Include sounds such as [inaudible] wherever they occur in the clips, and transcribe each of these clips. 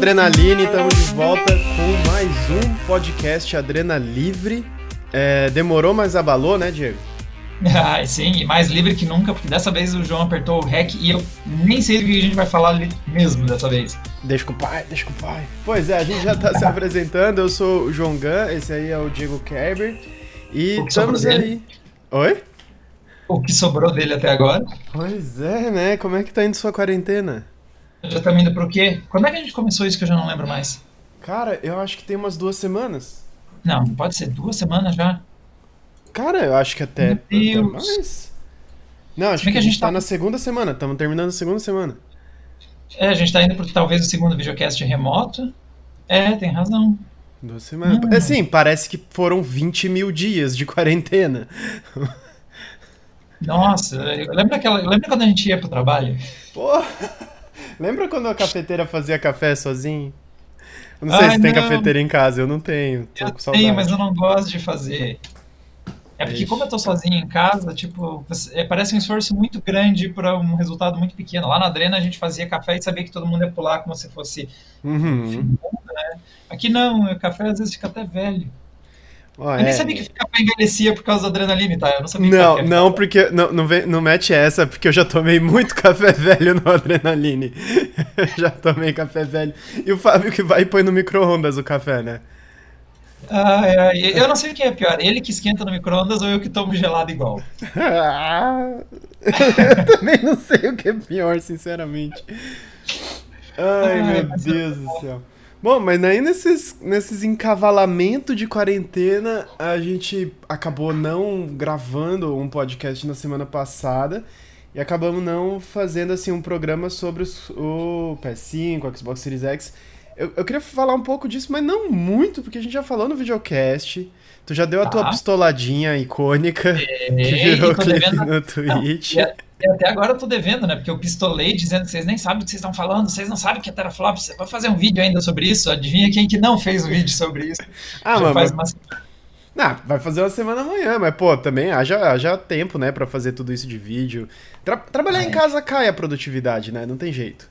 Adrenaline, estamos de volta com mais um podcast Adrena Livre. É, demorou, mas abalou, né, Diego? [laughs] Ah, sim, e mais livre que nunca, porque dessa vez o João apertou o REC e eu nem sei do que a gente vai falar mesmo dessa vez. Deixa com o pai, deixa com o pai. Pois é, a gente já tá se apresentando, eu sou o João Gun, esse aí é o Diego Kerber. E estamos aí. Oi? O que sobrou dele até agora? Pois é, né? Como é que tá indo sua quarentena? Já tá indo pro quê? Quando é que a gente começou isso que eu já não lembro mais? Cara, eu acho que tem umas duas semanas. Não, pode ser duas semanas já. Cara, eu acho que até, até mais. Não, acho que, que, a gente tá... tá na segunda semana. Estamos terminando a segunda semana. É, a gente tá indo pro talvez o segundo videocast remoto. É, tem razão. Duas semanas. Hum. Assim, parece que foram 20 mil dias de quarentena. Nossa, lembra, aquela, lembra quando a gente ia pro trabalho? Porra! Lembra quando a cafeteira fazia café sozinho? Eu não sei Ai, se tem não. cafeteira em casa, eu não tenho. Tô eu tenho, mas eu não gosto de fazer. É porque, como eu tô sozinho em casa, tipo, é, parece um esforço muito grande para um resultado muito pequeno. Lá na Drena a gente fazia café e sabia que todo mundo ia pular como se fosse. Uhum. Né? Aqui não, o café às vezes fica até velho. Oh, eu nem é... sabia que café envelhecia por causa da adrenalina, tá? Eu não sabia Não, que não, porque. Não, não, vem, não mete essa, porque eu já tomei muito [laughs] café velho no adrenaline. [laughs] já tomei café velho. E o Fábio que vai e põe no micro-ondas o café, né? Ah, é, eu não sei o que é pior, ele que esquenta no micro-ondas ou eu que tomo gelado igual. eu [laughs] também não sei o que é pior, sinceramente. Ai, Ai meu Deus do céu. Bom, mas aí nesses, nesses encavalamentos de quarentena, a gente acabou não gravando um podcast na semana passada e acabamos não fazendo assim um programa sobre o PS5, o Xbox Series X. Eu, eu queria falar um pouco disso, mas não muito, porque a gente já falou no videocast. Tu já deu a tua ah. pistoladinha icônica é, que virou clipe no Twitch. Não, até agora eu tô devendo, né? Porque eu pistolei dizendo que vocês nem sabem o que vocês estão falando, vocês não sabem o que é teraflop. Você vai fazer um vídeo ainda sobre isso? Adivinha quem que não fez o um vídeo sobre isso? [laughs] Ah, mano. Faz uma... Não, vai fazer uma semana amanhã, mas, pô, também haja, haja tempo, né, pra fazer tudo isso de vídeo. Tra trabalhar é. em casa cai a produtividade, né? Não tem jeito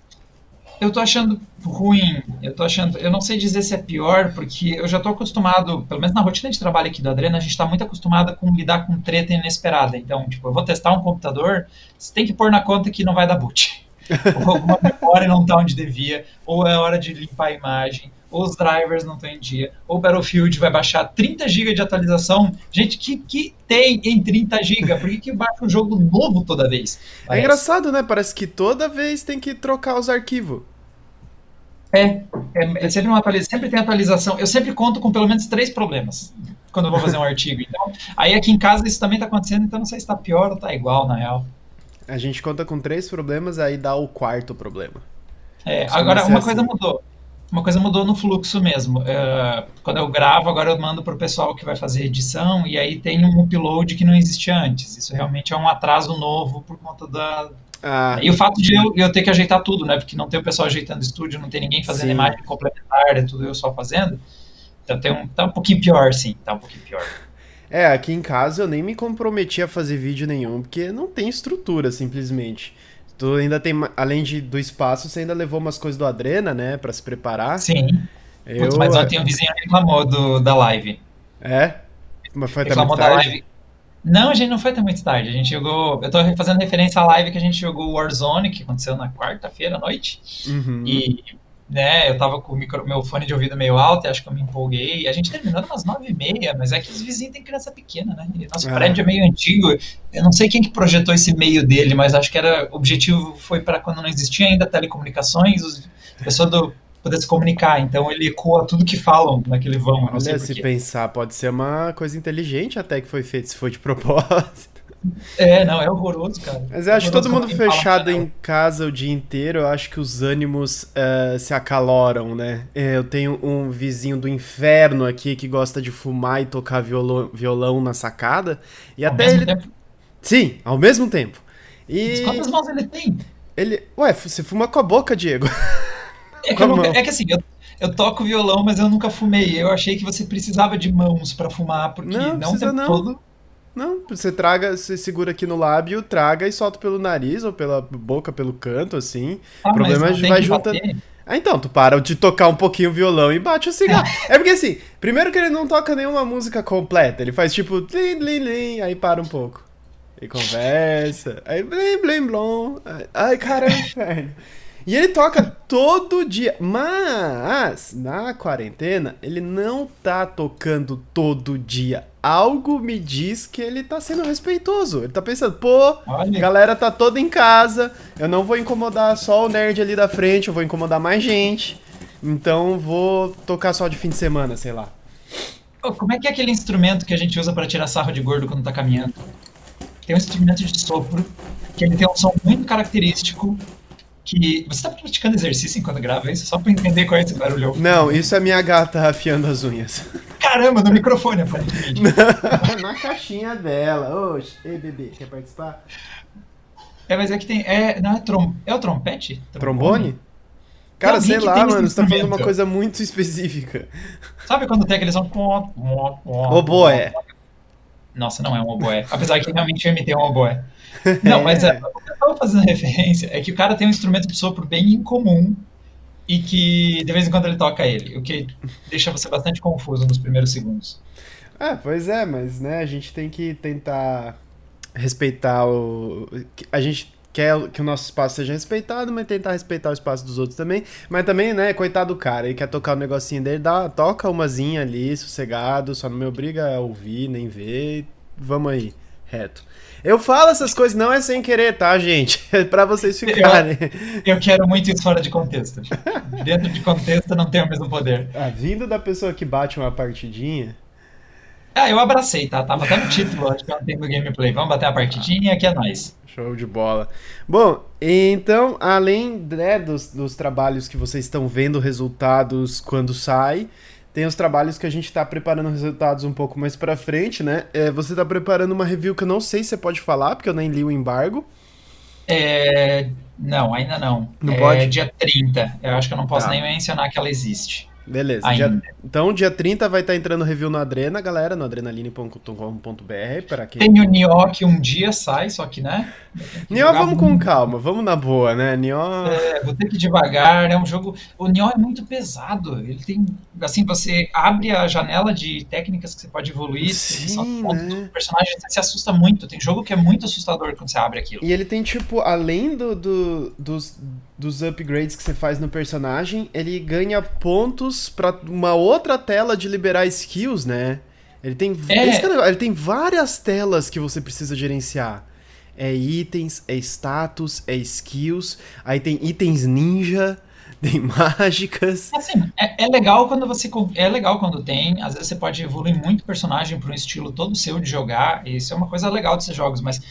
eu tô achando ruim. Eu tô achando. Eu não sei dizer se é pior, porque eu já tô acostumado, pelo menos na rotina de trabalho aqui do Adrena, a gente tá muito acostumado com lidar com treta inesperada. Então, tipo, eu vou testar um computador, você tem que pôr na conta que não vai dar boot. [laughs] ou alguma memória não tá onde devia, ou é hora de limpar a imagem, os drivers não estão em dia, o Battlefield vai baixar 30 GB de atualização. Gente, que, que tem em 30 GB? Por que, que baixa um jogo novo toda vez? É Parece. É engraçado, né? Parece que toda vez tem que trocar os arquivos. É, é, é sempre uma atualização, sempre tem atualização. Eu sempre conto com pelo menos três problemas quando eu vou fazer um artigo. Então, aí aqui em casa isso também está acontecendo, então não sei se está pior ou está igual, na real. A gente conta com três problemas, aí dá o quarto problema. É, agora uma assim. coisa mudou. Uma coisa mudou no fluxo mesmo. Uh, quando eu gravo, agora eu mando para o pessoal que vai fazer edição, e aí tem um upload que não existia antes. Isso realmente é um atraso novo por conta da, ah. E o fato de eu, eu, ter que ajeitar tudo, né? Porque não tem o pessoal ajeitando estúdio, não tem ninguém fazendo sim. imagem complementar, é tudo eu só fazendo. Então tem um, tá um pouquinho pior, sim. Tá um pouquinho pior. É, aqui em casa eu nem me comprometi a fazer vídeo nenhum, porque não tem estrutura, simplesmente. Tu ainda tem, além de, do espaço, você ainda levou umas coisas do Adrena, né, para se preparar. Sim. Eu... Putz, mas ontem um vizinho reclamou do, da live. É? Mas foi até reclamou da live. Não, a gente não foi até muito tarde. A gente jogou. Eu tô fazendo referência à live que a gente jogou Warzone, que aconteceu na quarta-feira à noite. Uhum. E, né, eu tava com o micro, meu fone de ouvido meio alto, e acho que eu me empolguei. A gente terminou umas nove e meia, mas é que os vizinhos têm criança pequena, né? E nosso ah. prédio é meio antigo. Eu não sei quem que projetou esse meio dele, mas acho que era. O objetivo foi para quando não existia ainda telecomunicações, os pessoas do poder se comunicar. Então ele ecoa tudo que falam naquele vão. Olha, se pensar, pode ser uma coisa inteligente até que foi feito, se for de [laughs] propósito. É, não, é horroroso, cara. Mas eu acho que todo mundo fechado em casa o dia inteiro, eu acho que os ânimos uh, se acaloram, né? É, eu tenho um vizinho do inferno aqui que gosta de fumar e tocar violão, violão na sacada. E ao até ele. Tempo? Sim, ao mesmo tempo. E... Mas quantas mãos ele tem? Ele. Ué, você fuma com a boca, Diego. [laughs] É que, nunca, é que assim, eu, eu, toco violão, mas eu nunca fumei. Eu achei que você precisava de mãos para fumar, porque não, não tempo não. todo. Não, você traga, você segura aqui no lábio, traga e solta pelo nariz ou pela boca, pelo canto, assim. Ah, o problema é vai juntando. Ah, então, tu para de tocar um pouquinho o violão e bate o cigarro. É porque assim, primeiro que ele não toca nenhuma música completa, ele faz tipo tlim, tlim, tlim, aí para um pouco. E conversa, aí blim, blim, blom. Ai, cara, um inferno. E ele toca todo dia, mas na quarentena ele não tá tocando todo dia. Algo me diz que ele tá sendo respeitoso. Ele tá pensando, pô, Olha. a galera tá toda em casa, eu não vou incomodar só o nerd ali da frente, eu vou incomodar mais gente. Então vou tocar só de fim de semana, sei lá. Ô, como é que é aquele instrumento que a gente usa pra tirar sarro de gordo quando tá caminhando? Tem um instrumento de sopro que ele tem um som muito característico. Que você tá praticando exercício enquanto grava isso? Só pra entender qual é esse barulhão. Não, isso é minha gata afiando as unhas. Caramba, no microfone, aparentemente. [laughs] Na caixinha dela. Oxe, ei bebê, quer participar? É, mas é que tem. É, não é, trom, é o trompete? Trombone? Cara, alguém sei lá, mano, você tá falando uma coisa muito específica. Sabe quando tem aquele som. Oboé. Nossa, não é um oboé. Apesar que realmente eu imitei um oboé. [laughs] Não, mas é, o que eu tava fazendo referência é que o cara tem um instrumento de sopro bem incomum e que de vez em quando ele toca ele, o que deixa você bastante confuso nos primeiros segundos. Ah, pois é, mas né, a gente tem que tentar respeitar o. A gente quer que o nosso espaço seja respeitado, mas tentar respeitar o espaço dos outros também. Mas também, né, coitado do cara, ele quer tocar o negocinho dele, dá, toca umazinha ali, sossegado, só não me obriga a ouvir, nem ver. Vamos aí, reto. Eu falo essas coisas, não é sem querer, tá, gente? [laughs] É pra vocês ficarem. Eu quero muito isso fora de contexto. [laughs] Dentro de contexto não tem o mesmo poder. Ah, vindo da pessoa que bate uma partidinha. Ah, eu abracei, tá? Tava até no título, acho que ontem do gameplay. Vamos bater a partidinha, aqui é nóis. Show de bola. Bom, então, além né, dos, dos trabalhos que vocês estão vendo resultados quando sai, tem os trabalhos que a gente tá preparando resultados um pouco mais pra frente, né? É, você tá preparando uma review que eu não sei se você pode falar, porque eu nem li o embargo. É, Não, ainda não. Não é pode? dia 30. Eu acho que eu não posso Tá. nem mencionar que ela existe. Beleza. Dia- então, dia 30 vai estar entrando review no Adrena, galera, no adrenaline.com.br, quem... Tem o Nioh que um dia sai, só que, né? Nioh, vamos com calma, vamos na boa, né? Nioh... É, vou ter que devagar. É um jogo. O Nioh é muito pesado. Ele tem. Assim, você abre a janela de técnicas que você pode evoluir. Sim, né? do personagem, você se assusta muito. Tem jogo que é muito assustador quando você abre aquilo. E ele tem, tipo, além do, do- dos, dos upgrades que você faz no personagem, ele ganha pontos pra uma outra tela de liberar skills, né? Ele tem, É. é o ele tem várias telas que você precisa gerenciar. É itens, é status, é skills, aí tem itens ninja, [laughs] tem mágicas. Assim, é, é legal quando você. É legal quando tem. Às vezes você pode evoluir muito o personagem para um estilo todo seu de jogar. E isso é uma coisa legal desses jogos, mas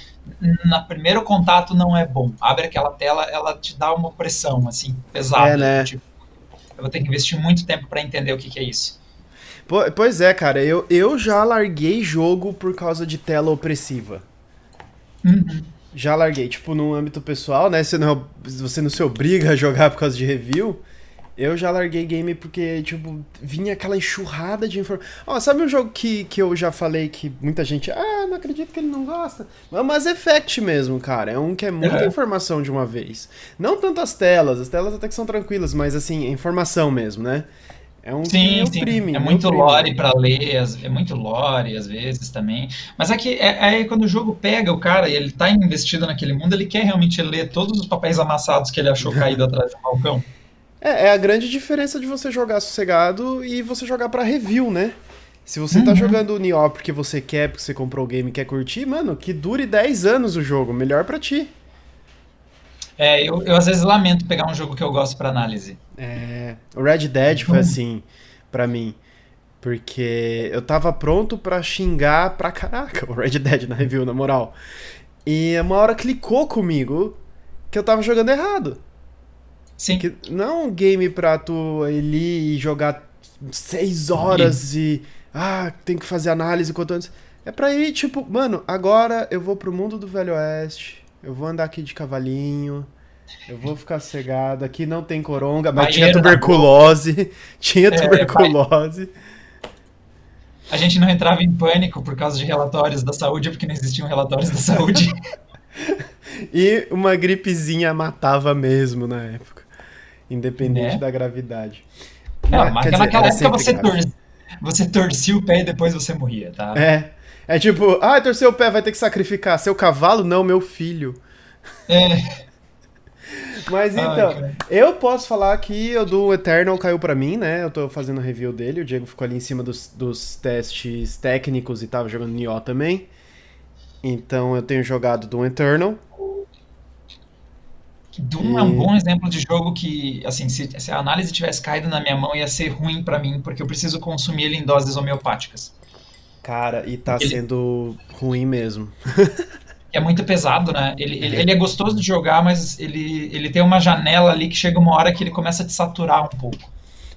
na primeiro contato não é bom. Abre aquela tela, ela te dá uma pressão, assim, pesada. É, né? Tipo, eu vou ter que investir muito tempo para entender o que, que é isso. Po- Pois é, cara, eu, eu já larguei jogo por causa de tela opressiva. Uhum. Já larguei, tipo, no âmbito pessoal, né? Você não, você não se obriga a jogar por causa de review. Eu já larguei game porque, tipo, vinha aquela enxurrada de informação. Ó, sabe um jogo que, que eu já falei que muita gente. Ah, não acredito que ele não gosta. É o Mass Effect mesmo, cara. É um que é muita Uhum. informação de uma vez. Não tanto as telas, as telas até que são tranquilas, mas assim, é informação mesmo, né? É um Sim, me sim. oprime, É me muito oprime. lore pra ler, é muito lore às vezes também. Mas é que é, aí quando o jogo pega o cara e ele tá investido naquele mundo, ele quer realmente ler todos os papéis amassados que ele achou caído atrás do balcão. É, é a grande diferença de você jogar sossegado e você jogar pra review, né? Se você tá Uhum. jogando o Nioh porque você quer, porque você comprou o game e quer curtir, mano, que dure 10 anos o jogo, melhor pra ti. É, eu, eu às vezes lamento pegar um jogo que eu gosto pra análise. É, o Red Dead foi assim pra mim, porque eu tava pronto pra xingar pra caraca o Red Dead na review, na moral. E uma hora clicou comigo que eu tava jogando errado. Sim. Que não é um game pra tu ir e jogar seis horas e. Ah, tem que fazer análise quanto antes. É pra ir, tipo, mano, agora eu vou pro mundo do Velho Oeste. Eu vou andar aqui de cavalinho. Eu vou ficar cegado. Aqui não tem coronga, mas tinha Banheiro na tuberculose. [laughs] Tinha É, tuberculose. A gente não entrava em pânico por causa de relatórios da saúde, porque não existiam relatórios da saúde. [laughs] E uma gripezinha matava mesmo na época. independente da gravidade. É, Mas, mas naquela época você, grave. tor você torcia o pé e depois você morria, tá? É. É tipo, ah, torceu o pé, vai ter que sacrificar. Seu cavalo? Não, meu filho. É. Mas então, eu posso falar que o do Eternal caiu pra mim, né? Eu tô fazendo review dele. O Diego ficou ali em cima dos, dos testes técnicos e tava jogando Nioh também. Então eu tenho jogado Doom Eternal. Doom é um bom exemplo de jogo que, assim, se, se a análise tivesse caído na minha mão, ia ser ruim pra mim, porque eu preciso consumir ele em doses homeopáticas. Cara, e tá Ele- sendo ruim mesmo. [laughs] É muito pesado, né? Ele, ele, ele é gostoso de jogar, mas ele, ele tem uma janela ali que chega uma hora que ele começa a te saturar um pouco.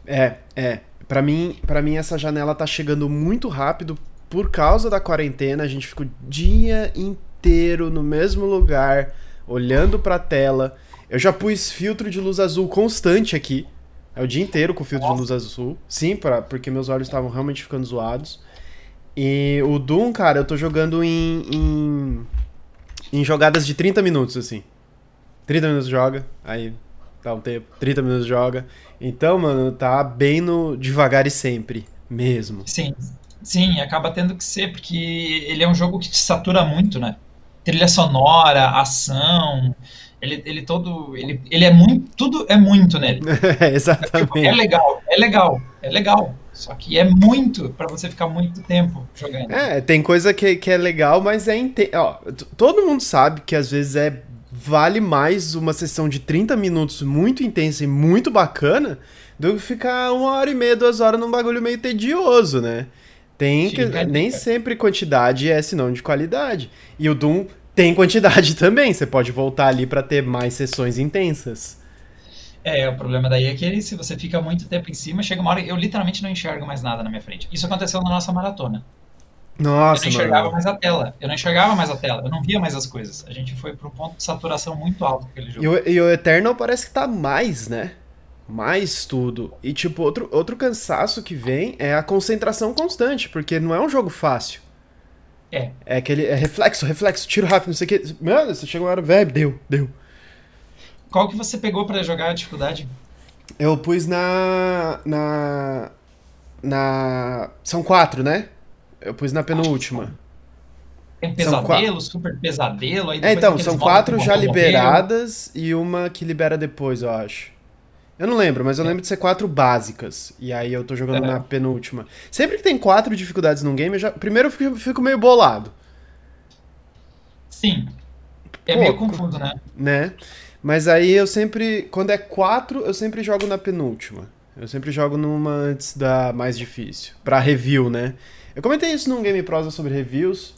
É, é. Pra mim, para mim essa janela tá chegando muito rápido por causa da quarentena. A gente ficou o dia inteiro no mesmo lugar, olhando pra tela. Eu já pus filtro de luz azul constante aqui. É o dia inteiro com filtro de luz azul. Sim, pra, porque meus olhos estavam realmente ficando zoados. E o Doom, cara, eu tô jogando em, em, em jogadas de 30 minutos, assim. 30 minutos joga, aí dá um tempo, 30 minutos joga. Então, mano, tá bem no devagar e sempre, mesmo. Sim, sim, acaba tendo que ser, porque ele é um jogo que te satura muito, né? Trilha sonora, ação, ele, ele todo. Ele, ele é muito. Tudo é muito nele. [laughs] É, Tipo, é exatamente. legal, é legal, é legal. Só que é muito pra você ficar muito tempo jogando. É, tem coisa que, que é legal, mas é. Inte... Ó, todo mundo sabe que às vezes é. Vale mais uma sessão de 30 minutos muito intensa e muito bacana do que ficar uma hora e meia, duas horas num bagulho meio tedioso, né? Tem que. A Nem sempre quantidade é sinônimo de qualidade. E o Doom tem quantidade [laughs] também. Você pode voltar ali pra ter mais sessões intensas. É, o problema daí é que se você fica muito tempo em cima, chega uma hora eu literalmente não enxergo mais nada na minha frente. Isso aconteceu na nossa maratona. Eu Nossa, não enxergava mano. mais a tela. Eu não enxergava mais a tela. Eu não via mais as coisas. A gente foi para um ponto de saturação muito alto com aquele jogo. E o, e o Eternal parece que tá mais, né? Mais tudo. E, tipo, outro, outro cansaço que vem é a concentração constante, porque não é um jogo fácil. É. É aquele. É reflexo, reflexo, tiro rápido, não sei o que. Mano, você chega uma hora, velho, deu, deu. Qual que você pegou pra jogar a dificuldade? Eu pus na. Na. Na. São quatro, né? Eu pus na penúltima. Tem São pesadelo, super pesadelo. Aí É, então, são quatro já liberadas e uma que libera depois, eu acho. Eu não lembro, mas eu lembro de ser quatro básicas. E aí eu tô jogando É. na penúltima. Sempre que tem quatro dificuldades num game, eu já... primeiro eu fico, fico meio bolado. Sim. É Pô, meio confuso, né? né? Mas aí eu sempre. Quando é quatro, eu sempre jogo na penúltima. Eu sempre jogo numa antes da mais difícil. Pra review, né? Eu comentei isso num Game Prosa sobre reviews.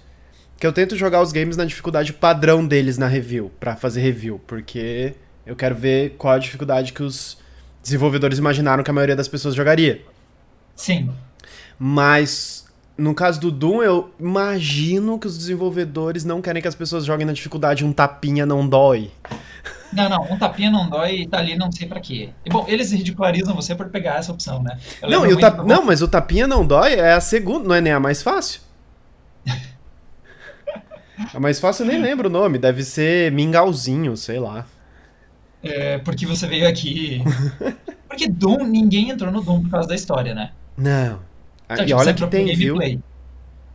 Que eu tento jogar os games na dificuldade padrão deles na review. Pra fazer review. Porque eu quero ver qual a dificuldade que os desenvolvedores imaginaram que a maioria das pessoas jogaria. Sim. Mas no caso do Doom, eu imagino que os desenvolvedores não querem que as pessoas joguem na dificuldade um tapinha não dói. [laughs] Não, não, um tapinha não dói e tá ali não sei pra quê. E, bom, eles ridicularizam você por pegar essa opção, né? Eu Não, e o muito tap... não, mas o tapinha não dói é a segunda, não é nem a mais fácil. [laughs] A mais fácil eu nem lembro o nome, deve ser Mingauzinho, sei lá. É, porque você veio aqui. [laughs] Porque Doom, ninguém entrou no Doom por causa da história, né? Não. Então, e tipo, olha que tem, viu?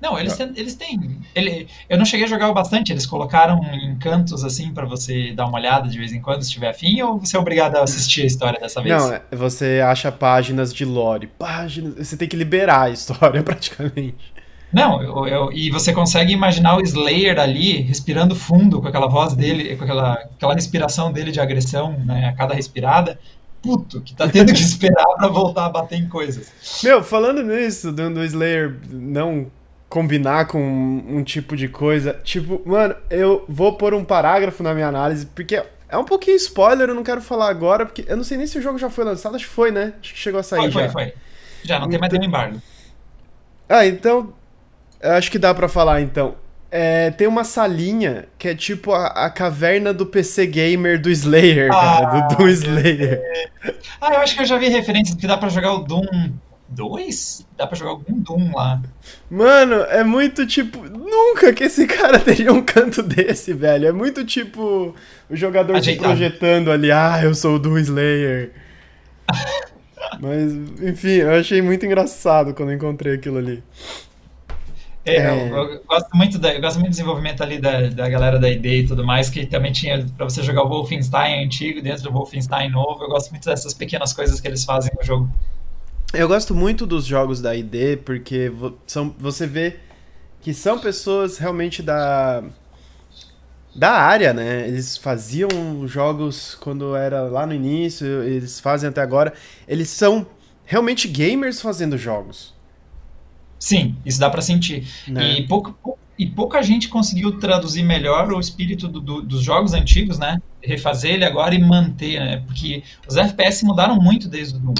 Não, eles têm. Eles têm ele, eu não cheguei a jogar o bastante, eles colocaram encantos assim pra você dar uma olhada de vez em quando, se tiver afim, ou você é obrigado a assistir a história dessa vez? Não, é- você acha páginas de lore. Páginas. Você tem que liberar a história [laughs] praticamente. Não, eu- eu- e você consegue imaginar o Slayer ali respirando fundo com aquela voz dele, com aquela, aquela respiração dele de agressão, né, a cada respirada. Puto, que tá tendo que [laughs] esperar pra voltar a bater em coisas. Meu, falando nisso, do, do Slayer não combinar com um, um tipo de coisa, tipo, mano, eu vou pôr um parágrafo na minha análise, porque é um pouquinho spoiler, eu não quero falar agora, porque eu não sei nem se o jogo já foi lançado, acho que foi, né? Acho que chegou a sair Foi, já. foi, foi. Já, não tem mais nenhum embargo. Ah, então. eu Acho que dá pra falar então. É, tem uma salinha que é tipo a, a caverna do PC Gamer do Slayer, cara. do Doom Slayer. Ah, eu acho que eu já vi referências que dá pra jogar o Doom 2? Dá pra jogar algum Doom lá. Mano, é muito tipo. Nunca que esse [laughs] cara teria um canto desse, velho. É muito tipo o jogador Ajeitado. se projetando ali. Ah, eu sou o Doom Slayer. [laughs] Mas, enfim, eu achei muito engraçado quando encontrei aquilo ali. É, é. Eu, eu, gosto muito da, eu gosto muito do desenvolvimento ali da, da galera da ID e tudo mais, que também tinha para você jogar o Wolfenstein antigo dentro do Wolfenstein novo. Eu gosto muito dessas pequenas coisas que eles fazem no jogo. Eu gosto muito dos jogos da ID porque são, você vê que são pessoas realmente da da área, né? Eles faziam jogos quando era lá no início, eles fazem até agora. Eles são realmente gamers fazendo jogos. Sim, isso dá para sentir. Né? E, pouco, e pouca gente conseguiu traduzir melhor o espírito do, do, dos jogos antigos, né? Refazer ele agora e manter, né? Porque os FPS mudaram muito desde o.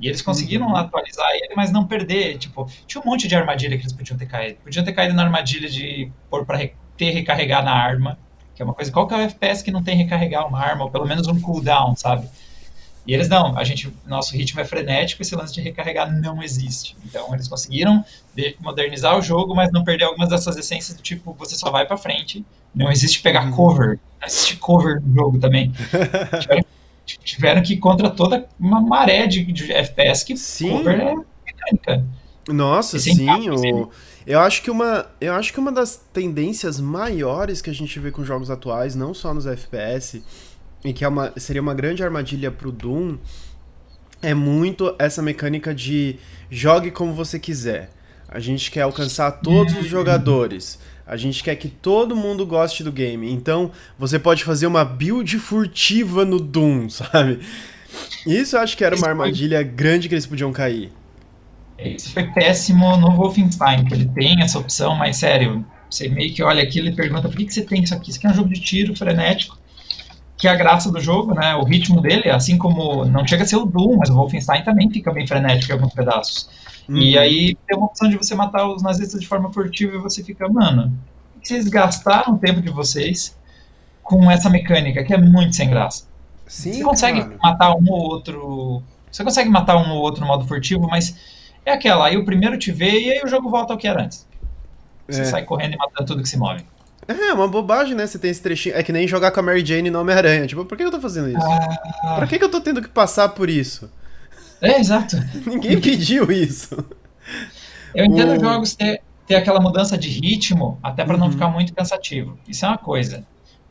E eles conseguiram uhum. atualizar ele, mas não perder. Tipo, tinha um monte de armadilha que eles podiam ter caído. Podiam ter caído na armadilha de pôr pra ter recarregar na arma, que é uma coisa. Qual que é o FPS que não tem recarregar uma arma, ou pelo menos um cooldown, sabe? E eles não, a gente, nosso ritmo é frenético, esse lance de recarregar não existe. Então eles conseguiram modernizar o jogo, mas não perder algumas dessas essências do tipo, você só vai para frente. Não existe pegar uhum. cover, não existe cover no jogo também. [laughs] tiveram, que ir contra toda uma maré de, de FPS que sim. cover é mecânica. Nossa, sim, o... Eu acho que uma, eu acho que uma das tendências maiores que a gente vê com jogos atuais, não só nos FPS, e que é uma, seria uma grande armadilha pro Doom, é muito essa mecânica de jogue como você quiser. A gente quer alcançar todos os jogadores. A gente quer que todo mundo goste do game. Então, você pode fazer uma build furtiva no Doom, [laughs] sabe? Isso eu acho que era uma armadilha grande que eles podiam cair. Isso foi péssimo no Wolfenstein, que ele tem essa opção, mas sério, você meio que olha aquilo e pergunta por que, que você tem isso aqui? Isso aqui é um jogo de tiro frenético que é a graça do jogo, né? O ritmo dele, assim como não chega a ser o Doom, mas o Wolfenstein também fica bem frenético em alguns pedaços. Uhum. E aí tem uma opção de você matar os nazistas de forma furtiva e você fica, mano, vocês gastaram o tempo de vocês com essa mecânica que é muito sem graça. Sim, você consegue claro. matar um ou outro. Você consegue matar um ou outro no modo furtivo, mas é aquela, aí o primeiro te vê e aí o jogo volta ao que era antes. Você é. sai correndo e matando tudo que se move. É, uma bobagem, né? Você tem esse trechinho. É que nem jogar com a Mary Jane no Homem-Aranha. Tipo, por que eu tô fazendo isso? Ah. Pra que, que eu tô tendo que passar por isso? É, exato. [laughs] Ninguém pediu isso. Eu entendo o... jogos ter, ter aquela mudança de ritmo, até para uhum. não ficar muito cansativo. Isso é uma coisa.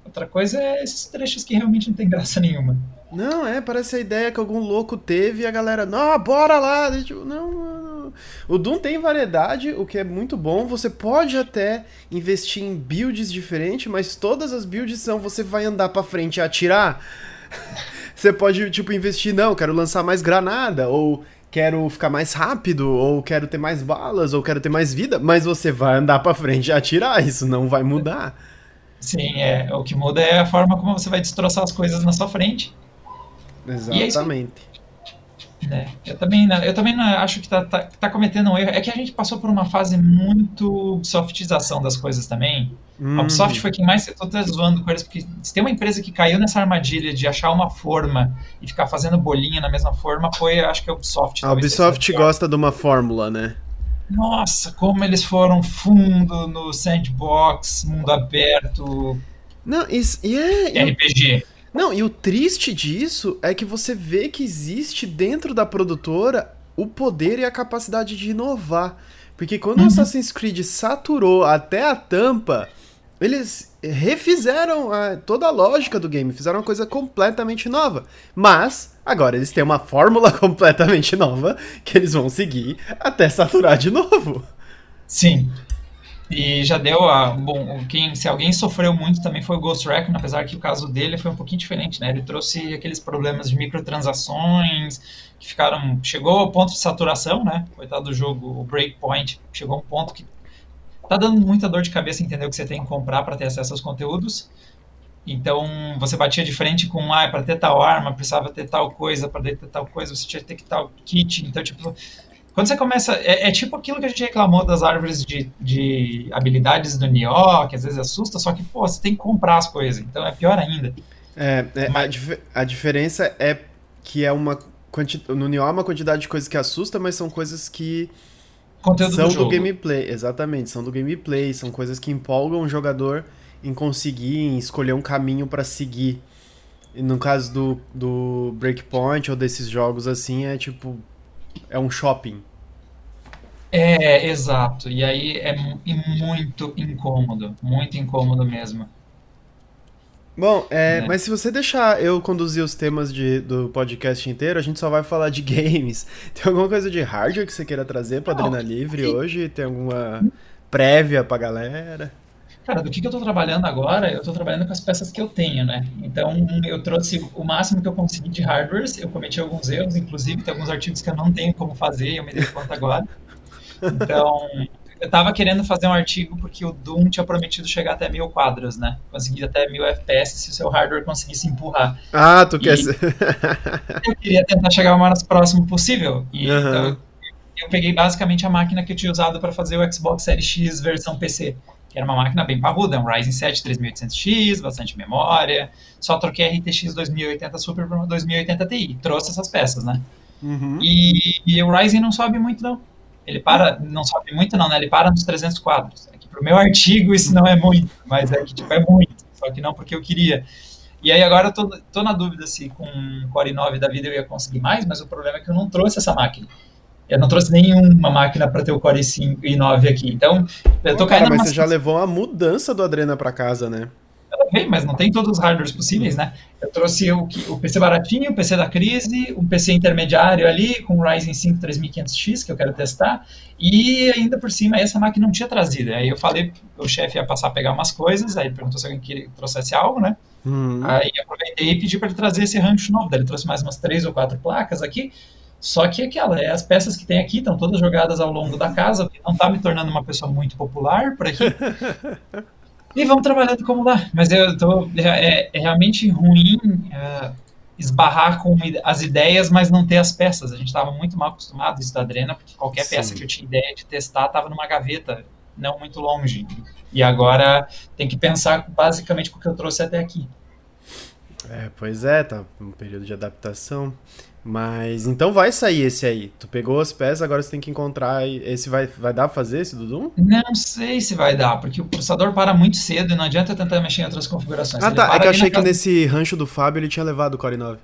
Outra coisa é esses trechos que realmente não tem graça [laughs] nenhuma. Não, é, parece a ideia que algum louco teve e a galera, não, bora lá. Tipo, não, não, O Doom tem variedade, o que é muito bom. Você pode até investir em builds diferentes, mas todas as builds são você vai andar para frente e atirar. [laughs] você pode, tipo, investir, não, quero lançar mais granada, ou quero ficar mais rápido, ou quero ter mais balas, ou quero ter mais vida, mas você vai andar para frente e atirar, isso não vai mudar. Sim, é. O que muda é a forma como você vai destroçar as coisas na sua frente. Exatamente. É, eu também, eu também acho que tá, tá, tá, cometendo um erro. É que a gente passou por uma fase muito softização das coisas também. Hum. A Ubisoft foi quem mais. Eu tô zoando com eles, porque se tem uma empresa que caiu nessa armadilha de achar uma forma e ficar fazendo bolinha na mesma forma, foi, acho que a Ubisoft. A Ubisoft gosta de uma fórmula, né? Nossa, como eles foram fundo no sandbox, mundo aberto. Não, isso, e é, RPG. Não, e o triste disso é que você vê que existe dentro da produtora o poder e a capacidade de inovar. Porque quando uhum. Assassin's Creed saturou até a tampa, eles refizeram a, toda a lógica do game, fizeram uma coisa completamente nova. Mas agora eles têm uma fórmula [laughs] completamente nova que eles vão seguir até saturar de novo. Sim. E já deu a. Bom, quem, se alguém sofreu muito também foi o Ghost Recon, apesar que o caso dele foi um pouquinho diferente, né? Ele trouxe aqueles problemas de microtransações que ficaram. Chegou ao ponto de saturação, né? Coitado do jogo, o Breakpoint, chegou a um ponto que tá dando muita dor de cabeça entender o que você tem que comprar para ter acesso aos conteúdos. Então, você batia de frente com, ah, para ter tal arma, precisava ter tal coisa, para ter tal coisa, você tinha que ter tal kit. Então, tipo, quando você começa. É, é, tipo aquilo que a gente reclamou das árvores de, de habilidades do Nioh, que às vezes assusta, só que, pô, você tem que comprar as coisas, então é pior ainda. É, é Mas... a, dif a diferença é que é uma. No Nioh é uma quantidade de coisas que assusta, mas são coisas que. Conteúdo são do, do gameplay, exatamente, são do gameplay, são coisas que empolgam o jogador em conseguir, em escolher um caminho para seguir. E no caso do, do Breakpoint ou desses jogos assim, é tipo. É um shopping. É, exato. E aí é muito incômodo. Muito incômodo mesmo. Bom, é, né? mas se você deixar eu conduzir os temas de, do podcast inteiro, a gente só vai falar de [laughs] games. Tem alguma coisa de hardware que você queira trazer para Adrena Livre hoje? Tem alguma prévia pra galera? Cara, do que, que eu tô trabalhando agora, eu tô trabalhando com as peças que eu tenho, né? Então, eu trouxe o máximo que eu consegui de hardwares, eu cometi alguns erros, inclusive, tem alguns artigos que eu não tenho como fazer, eu me dei conta agora. Então, eu tava querendo fazer um artigo porque o Doom tinha prometido chegar até mil quadros, né? Conseguir até mil FPS se o seu hardware conseguisse empurrar. Ah, tu e quer ser. [laughs] eu queria tentar chegar o mais próximo possível. E uhum. então, eu peguei basicamente a máquina que eu tinha usado para fazer o Xbox Series X versão PC. Que era uma máquina bem parruda, um Ryzen 7 3800X, bastante memória. Só troquei a RTX 2080 Super para 2080 Ti. Trouxe essas peças, né? Uhum. E, e o Ryzen não sobe muito, não ele para, não sobe muito não, né? Ele para nos 300 quadros. É que pro meu [laughs] artigo isso não é muito, mas é que tipo, é muito, só que não porque eu queria. E aí agora eu tô, tô na dúvida se com Core 9 da vida eu ia conseguir mais, mas o problema é que eu não trouxe essa máquina. Eu não trouxe nenhuma máquina para ter o Core 5 e 9 aqui. Então, eu tô caindo. Cara, mas você já levou a mudança do Adrena para casa, né? bem, mas não tem todos os hardwares possíveis, né? Eu trouxe o, o PC baratinho, o PC da crise, um PC intermediário ali com o Ryzen 5 3500X que eu quero testar e ainda por cima essa máquina não tinha trazido. Aí eu falei, o chefe ia passar a pegar umas coisas, aí ele perguntou se alguém queria, trouxesse algo, né? Uhum. Aí aproveitei e pedi para ele trazer esse rancho novo. Daí ele trouxe mais umas três ou quatro placas aqui. Só que aquela, é, as peças que tem aqui estão todas jogadas ao longo da casa, não está me tornando uma pessoa muito popular por aqui. [laughs] E vamos trabalhando como dá. Mas eu tô. É, é realmente ruim é, esbarrar com as ideias, mas não ter as peças. A gente estava muito mal acostumado isso da Adrena, porque qualquer Sim. peça que eu tinha ideia de testar estava numa gaveta, não muito longe. E agora tem que pensar basicamente com o que eu trouxe até aqui. É, pois é, tá um período de adaptação. Mas então vai sair esse aí. Tu pegou as peças, agora você tem que encontrar. Esse vai, vai dar pra fazer esse Dudu? Não sei se vai dar, porque o processador para muito cedo e não adianta tentar mexer em outras configurações. Ah, ele tá. É que eu achei que nesse rancho do Fábio ele tinha levado o Core 9.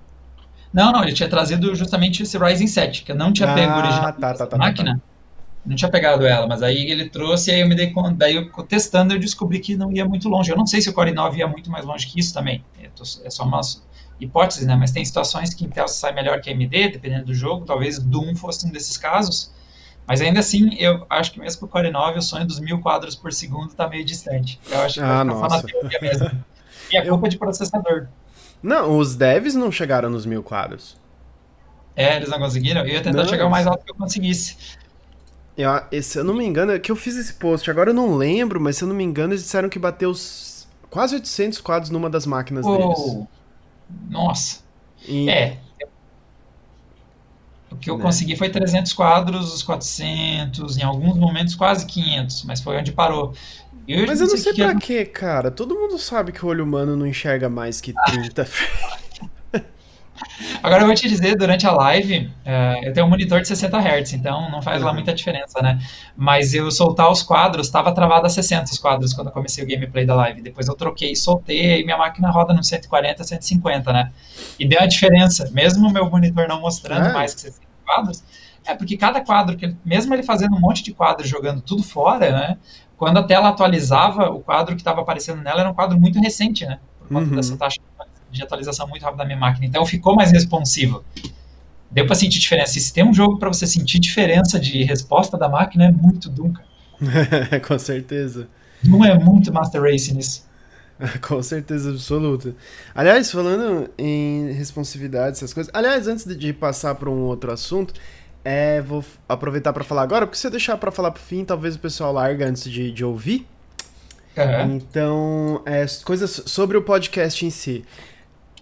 Não, não, ele tinha trazido justamente esse Ryzen 7, que eu não tinha ah, pego original tá, tá, tá, máquina. Tá, tá. Não tinha pegado ela, mas aí ele trouxe e aí eu me dei conta. Daí eu testando eu descobri que não ia muito longe. Eu não sei se o Core 9 ia muito mais longe que isso também. É só umas hipóteses, né? Mas tem situações que Intel sai melhor que AMD, dependendo do jogo. Talvez Doom fosse um desses casos. Mas ainda assim, eu acho que mesmo com o Core 9, o sonho dos mil quadros por segundo está meio distante. Eu acho que ah, na teoria mesmo. E [laughs] é culpa eu... de processador. Não, os devs não chegaram nos mil quadros. É, eles não conseguiram? Eu ia tentar não. chegar o mais alto que eu conseguisse. Eu, se eu não me engano, é que eu fiz esse post, agora eu não lembro, mas se eu não me engano, eles disseram que bateu os quase 800 quadros numa das máquinas oh. deles. Nossa. E... É. O que eu né? consegui foi 300 quadros, os 400, em alguns momentos quase 500, mas foi onde parou. Eu mas eu não sei, sei pra quê, cara. Todo mundo sabe que o olho humano não enxerga mais que 30. [laughs] Agora eu vou te dizer, durante a live, uh, eu tenho um monitor de 60 Hz, então não faz uhum. lá muita diferença, né? Mas eu soltar os quadros, estava travado a 60 os quadros quando eu comecei o gameplay da live. Depois eu troquei e soltei, e minha máquina roda no 140, 150, né? E deu a diferença, mesmo o meu monitor não mostrando é. mais que 60 quadros, é porque cada quadro, que mesmo ele fazendo um monte de quadros, jogando tudo fora, né? Quando a tela atualizava, o quadro que estava aparecendo nela era um quadro muito recente, né? Por conta uhum. dessa taxa de atualização muito rápida da minha máquina. Então ficou mais responsivo. Deu para sentir diferença. E se tem um jogo para você sentir diferença de resposta da máquina, é muito Doom, cara. [laughs] Com certeza. Doom é muito Master Race nisso. [laughs] Com certeza absoluta. Aliás, falando em responsividade, essas coisas. Aliás, antes de passar para um outro assunto, é, vou aproveitar para falar agora, porque se eu deixar para falar pro fim, talvez o pessoal larga antes de, de ouvir. Uhum. Então, é, coisas sobre o podcast em si.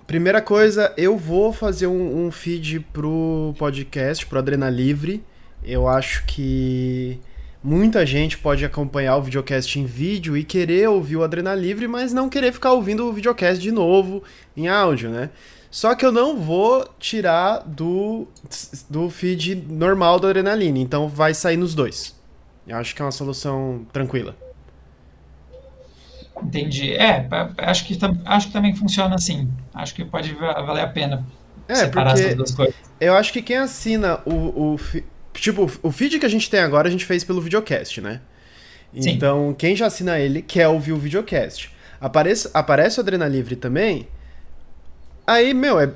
Primeira coisa, eu vou fazer um, um feed pro podcast, pro Adrena Livre. Eu acho que muita gente pode acompanhar o videocast em vídeo e querer ouvir o Adrena Livre, mas não querer ficar ouvindo o videocast de novo em áudio, né? Só que eu não vou tirar do, do feed normal do Adrenaline, então vai sair nos dois. Eu acho que é uma solução tranquila. Entendi. É, acho que, acho que também funciona assim. Acho que pode valer a pena é, separar essas duas coisas. Eu acho que quem assina o, o. Tipo, o feed que a gente tem agora a gente fez pelo videocast, né? Sim. Então, quem já assina ele quer ouvir o videocast. Aparece, aparece o Adrena Livre também. Aí, meu, é,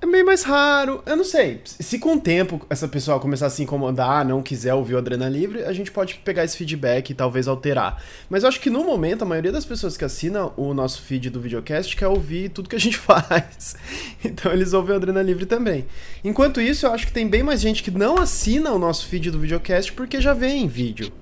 é meio mais raro. Eu não sei. Se com o tempo essa pessoa começar a se incomodar, não quiser ouvir o Adrena Livre, a gente pode pegar esse feedback e talvez alterar. Mas eu acho que no momento, a maioria das pessoas que assinam o nosso feed do videocast quer ouvir tudo que a gente [laughs] faz. Então eles ouvem o Adrena Livre também. Enquanto isso, eu acho que tem bem mais gente que não assina o nosso feed do videocast porque já vem em vídeo.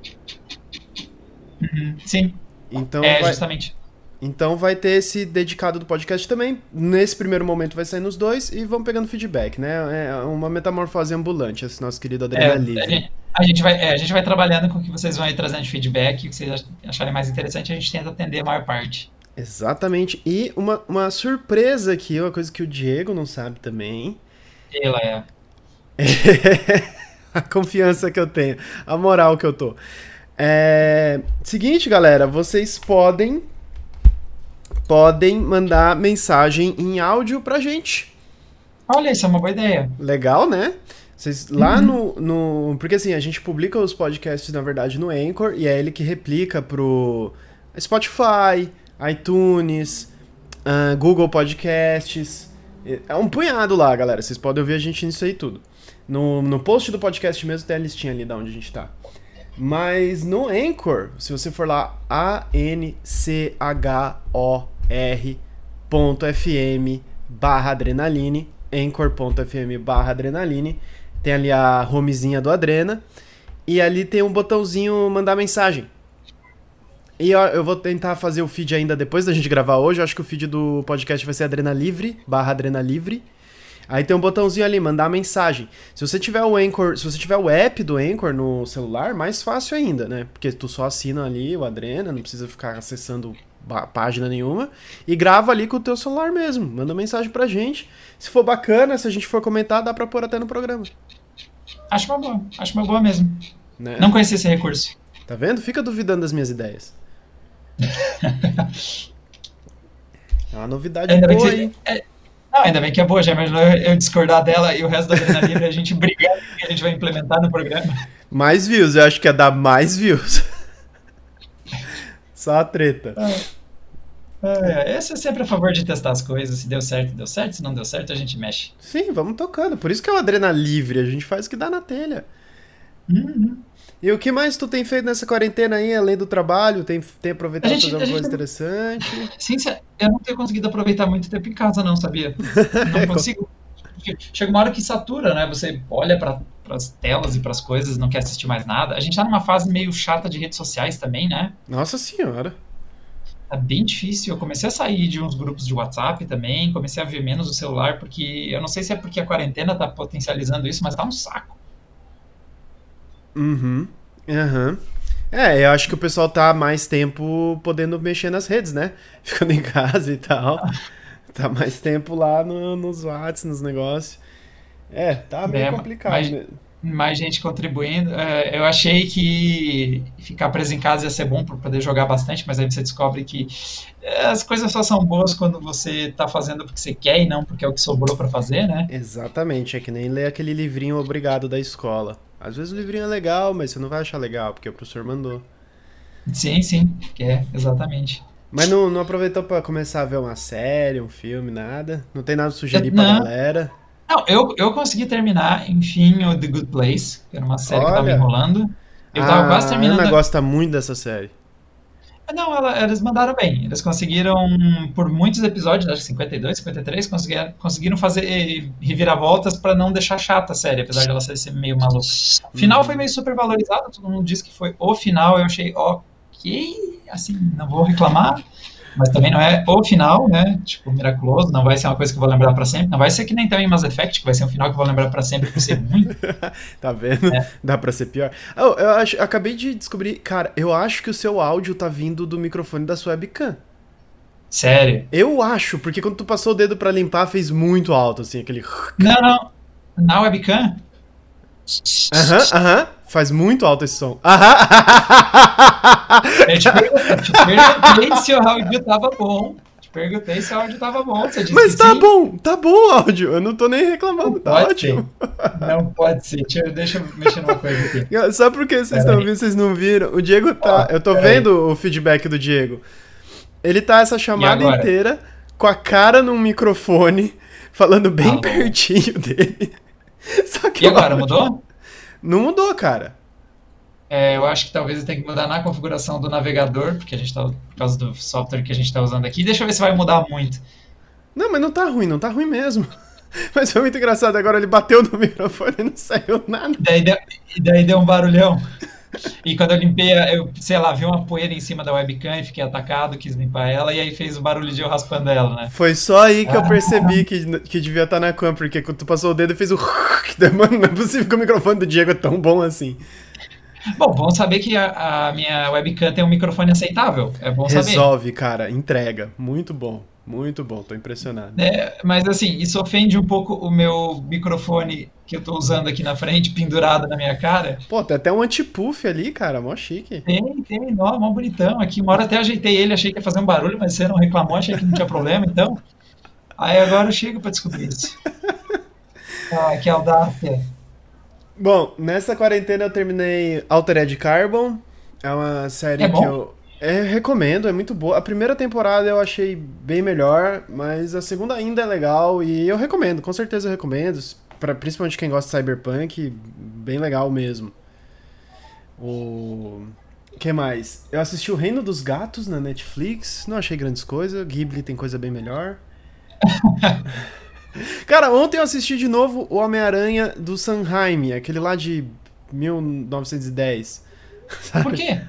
Uhum, sim. Então é, vai... justamente. Então vai ter esse dedicado do podcast também. Nesse primeiro momento vai sair nos dois e vamos pegando feedback, né? É uma metamorfose ambulante, esse nosso querido Adrenalina. É, a, gente, vai, é, a gente vai trabalhando com o que vocês vão aí trazendo de feedback, o que vocês acharem mais interessante, a gente tenta atender a maior parte. Exatamente. E uma, uma surpresa aqui, uma coisa que o Diego não sabe também. Ela é. [laughs] a confiança que eu tenho, a moral que eu tô. É... Seguinte, galera, vocês podem podem mandar mensagem em áudio pra gente. Olha, isso é uma boa ideia. Legal, né? Vocês, lá uhum. no, no. Porque assim, a gente publica os podcasts, na verdade, no Anchor, e é ele que replica pro Spotify, iTunes, uh, Google Podcasts. É um punhado lá, galera. Vocês podem ouvir a gente nisso aí tudo. No, no post do podcast mesmo tem a listinha ali de onde a gente tá. Mas no Anchor, se você for lá, A-N-C-H-O r.fm barra adrenaline, anchor.fm barra adrenaline, tem ali a homezinha do Adrena, e ali tem um botãozinho mandar mensagem. E ó, eu vou tentar fazer o feed ainda depois da gente gravar hoje, eu acho que o feed do podcast vai ser Adrena Livre, barra Adrena Livre, Aí tem um botãozinho ali, mandar mensagem. Se você tiver o Anchor, se você tiver o app do Anchor no celular, mais fácil ainda, né? Porque tu só assina ali o Adrena, não precisa ficar acessando página nenhuma e grava ali com o teu celular mesmo. Manda mensagem pra gente. Se for bacana, se a gente for comentar, dá pra pôr até no programa. Acho uma boa, acho uma boa mesmo. Né? Não conhecia esse recurso. Tá vendo? Fica duvidando das minhas ideias. [laughs] é uma novidade ainda boa aí. É, não, ainda bem que é boa, já imaginou eu discordar dela e o resto da adrenalina a gente brigar que [laughs] a gente vai implementar no programa. Mais views, eu acho que ia dar mais views. [laughs] Só a treta. É, é sempre a favor de testar as coisas. Se deu certo, deu certo. Se não deu certo, a gente mexe. Sim, vamos tocando. Por isso que é o Adrena Livre. A gente faz o que dá na telha. Uhum. E o que mais tu tem feito nessa quarentena aí, além do trabalho? Tem, tem aproveitado para fazer alguma coisa interessante? Sim, eu não tenho conseguido aproveitar muito tempo em casa, não, sabia? [laughs] Não consigo. Chega uma hora que satura, né? Você olha para as telas e para as coisas, não quer assistir mais nada. A gente tá numa fase meio chata de redes sociais também, né? Nossa senhora. Tá bem difícil. Eu comecei a sair de uns grupos de WhatsApp também, comecei a ver menos o celular, porque eu não sei se é porque a quarentena tá potencializando isso, mas tá um saco. Uhum. Uhum. É, eu acho que o pessoal tá mais tempo podendo mexer nas redes, né? [laughs] Ficando em casa e tal. tá mais tempo lá no, nos WhatsApp, nos negócios. É, tá meio é, complicado. Mais, né? Mais gente contribuindo. É, eu achei que ficar preso em casa ia ser bom para poder jogar bastante, mas aí você descobre que é, as coisas só são boas quando você tá fazendo porque você quer e não porque é o que sobrou para fazer, né? Exatamente, é que nem ler aquele livrinho obrigado da escola. Às vezes o livrinho é legal, mas você não vai achar legal porque o professor mandou. Sim, sim, é, exatamente. Mas não, não aproveitou para começar a ver uma série, um filme, nada? Não tem nada sugerir pra galera? Não, eu, eu consegui terminar, enfim, o The Good Place, que era uma série Olha. que tava enrolando. Eu ah, tava quase terminando. A Ana gosta muito dessa série. Não, ela, eles mandaram bem. Eles conseguiram, por muitos episódios, acho que 52, 53, conseguiram, conseguiram fazer reviravoltas para não deixar chata a série, apesar de ela ser meio maluca. O final foi meio super valorizado, todo mundo disse que foi o final, eu achei ok, assim, não vou reclamar. Mas também não é o final, né? Tipo, miraculoso, não vai ser uma coisa que eu vou lembrar para sempre. Não vai ser que nem também Mass Effect, que vai ser um final que eu vou lembrar para sempre por ser ruim. [laughs] tá vendo? É. Dá pra ser pior. Oh, eu acho, acabei de descobrir, cara, eu acho que o seu áudio tá vindo do microfone da sua webcam. Sério? Eu acho, porque quando tu passou o dedo para limpar, fez muito alto, assim, aquele. Não, não. Na webcam? Aham, aham. Faz muito alto esse som. Eu te perguntei, te perguntei se o áudio tava bom. Te perguntei se o áudio tava bom. Você disse Mas tá sim. bom, tá bom o áudio. Eu não tô nem reclamando, tá Pode ótimo. ser. Não pode ser. Deixa, eu- deixa eu mexer numa coisa aqui. [laughs] Só porque vocês estão aí. ouvindo, vocês não viram. O Diego tá. Eu tô vendo o feedback do Diego. Ele tá essa chamada inteira com a cara num microfone, falando bem Alô? pertinho dele. [laughs] Só que E agora, áudio mudou? Não mudou, cara. É, eu acho que talvez eu tenha que mudar na configuração do navegador, porque a gente tá, por causa do software que a gente tá usando aqui. Deixa eu ver se vai mudar muito. Não, mas não tá ruim, não tá ruim mesmo. [laughs] Mas foi muito engraçado. Agora ele bateu no [laughs] microfone e não saiu nada. E daí deu, e daí deu um barulhão. E quando eu limpei, eu, sei lá, vi uma poeira em cima da webcam e fiquei atacado, quis limpar ela, e aí fez o barulho de eu raspando ela, né? Foi só aí que eu Ah. percebi que, que devia estar na cam, porque quando tu passou o dedo e fez o. [laughs] Mano, não é possível que o microfone do Diego é tão bom assim. Bom, bom saber que a, a minha webcam tem um microfone aceitável. É bom saber. Resolve, cara, entrega. Muito bom, muito bom, tô impressionado. É, mas assim, isso ofende um pouco o meu microfone que eu tô usando aqui na frente, pendurado na minha cara. Pô, tem até um anti-puff ali, cara, mó chique. Tem, tem, ó, mó bonitão aqui. Uma hora até ajeitei ele, achei que ia fazer um barulho, mas você não reclamou, achei que não tinha problema, então. Aí agora eu chego pra descobrir isso. [laughs] Ah, que audácia. Bom, nessa quarentena eu terminei Altered Carbon. É uma série É que eu é, recomendo, é muito boa. A primeira temporada eu achei bem melhor, mas a segunda ainda é legal e eu recomendo, com certeza eu recomendo. Pra, principalmente quem gosta de cyberpunk, bem legal mesmo. O que mais? Eu assisti O Reino dos Gatos na Netflix, não achei grandes coisas. Ghibli tem coisa bem melhor. [laughs] Cara, ontem eu assisti de novo o Homem-Aranha do Sanheim, aquele lá de 1910. [laughs] Por quê?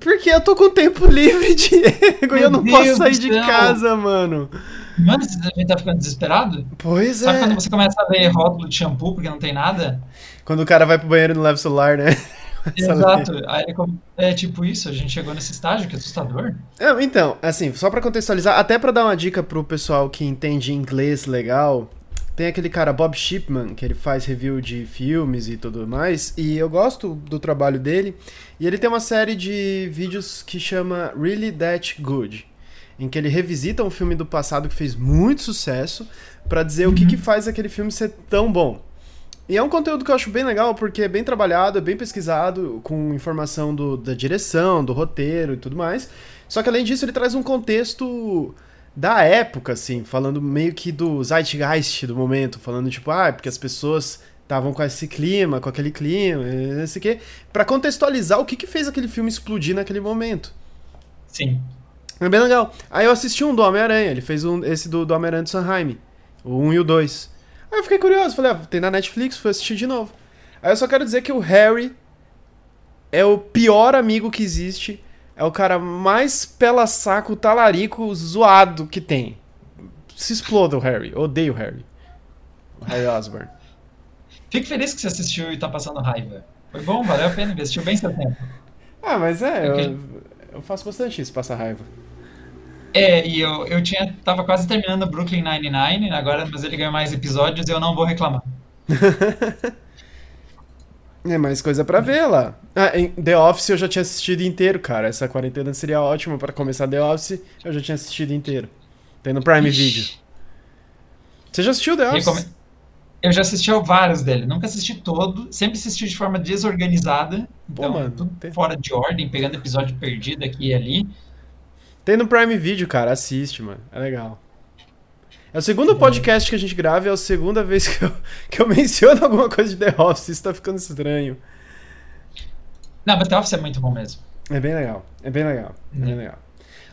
Porque eu tô com tempo [laughs] livre, Diego, e eu Meu não posso Deus sair do de céu. casa, mano. Mano, a gente tá ficando desesperado? Pois Sabe é. quando você começa a ver rótulo de shampoo porque não tem nada? Quando o cara vai pro banheiro e não leva o celular, né? [laughs] Exato. Aí é tipo isso, a gente chegou nesse estágio, que assustador. É, Então, assim, só pra contextualizar, até pra dar uma dica pro pessoal que entende inglês legal, tem aquele cara Bob Shipman, que ele faz review de filmes e tudo mais, e eu gosto do trabalho dele, e ele tem uma série de vídeos que chama Really That Good, em que ele revisita um filme do passado que fez muito sucesso pra dizer o que, que faz aquele filme ser tão bom. E é um conteúdo que eu acho bem legal, porque é bem trabalhado, é bem pesquisado, com informação do- da direção, do roteiro e tudo mais. Só que além disso, ele traz um contexto da época, assim, falando meio que do zeitgeist do momento, falando tipo, ah, porque as pessoas estavam com esse clima, com aquele clima, e não sei o quê, pra contextualizar o que, que fez aquele filme explodir naquele momento. Sim. É bem legal. Aí eu assisti um do Homem-Aranha, ele fez um, esse do, do Homem-Aranha do Sanheim, o 1 e o 2. Aí eu fiquei curioso, falei, ah, tem na Netflix, fui assistir de novo. Aí eu só quero dizer que o Harry é o pior amigo que existe, é o cara mais pela-saco, talarico, zoado que tem. Se exploda o Harry, odeio o Harry. O Harry Osborn. Fico feliz que você assistiu e tá passando raiva. Foi bom, valeu a pena, investiu bem seu tempo. Ah, mas é, Ok. eu, eu faço bastante isso, passar raiva. É, e eu, eu tinha, tava quase terminando Brooklyn Nine-Nine, agora, mas ele ganhou mais episódios e eu não vou reclamar. [laughs] É mais coisa pra ver lá. Ah, em The Office eu já tinha assistido inteiro, cara. Essa quarentena seria ótima pra começar The Office. Eu já tinha assistido inteiro. Tem no Prime Ixi. Video. Você já assistiu The Office? Eu já assisti a vários dele, nunca assisti todo, sempre assisti de forma desorganizada, então mano, tudo tem- fora de ordem, pegando episódio perdido aqui e ali. Tem no Prime Video, cara. Assiste, mano. É legal. É o segundo podcast que a gente grava e é a segunda vez que eu, [laughs] que eu menciono alguma coisa de The Office. Isso tá ficando estranho. Não, mas The Office é muito bom mesmo. É bem legal. É bem legal. É bem Uhum. legal.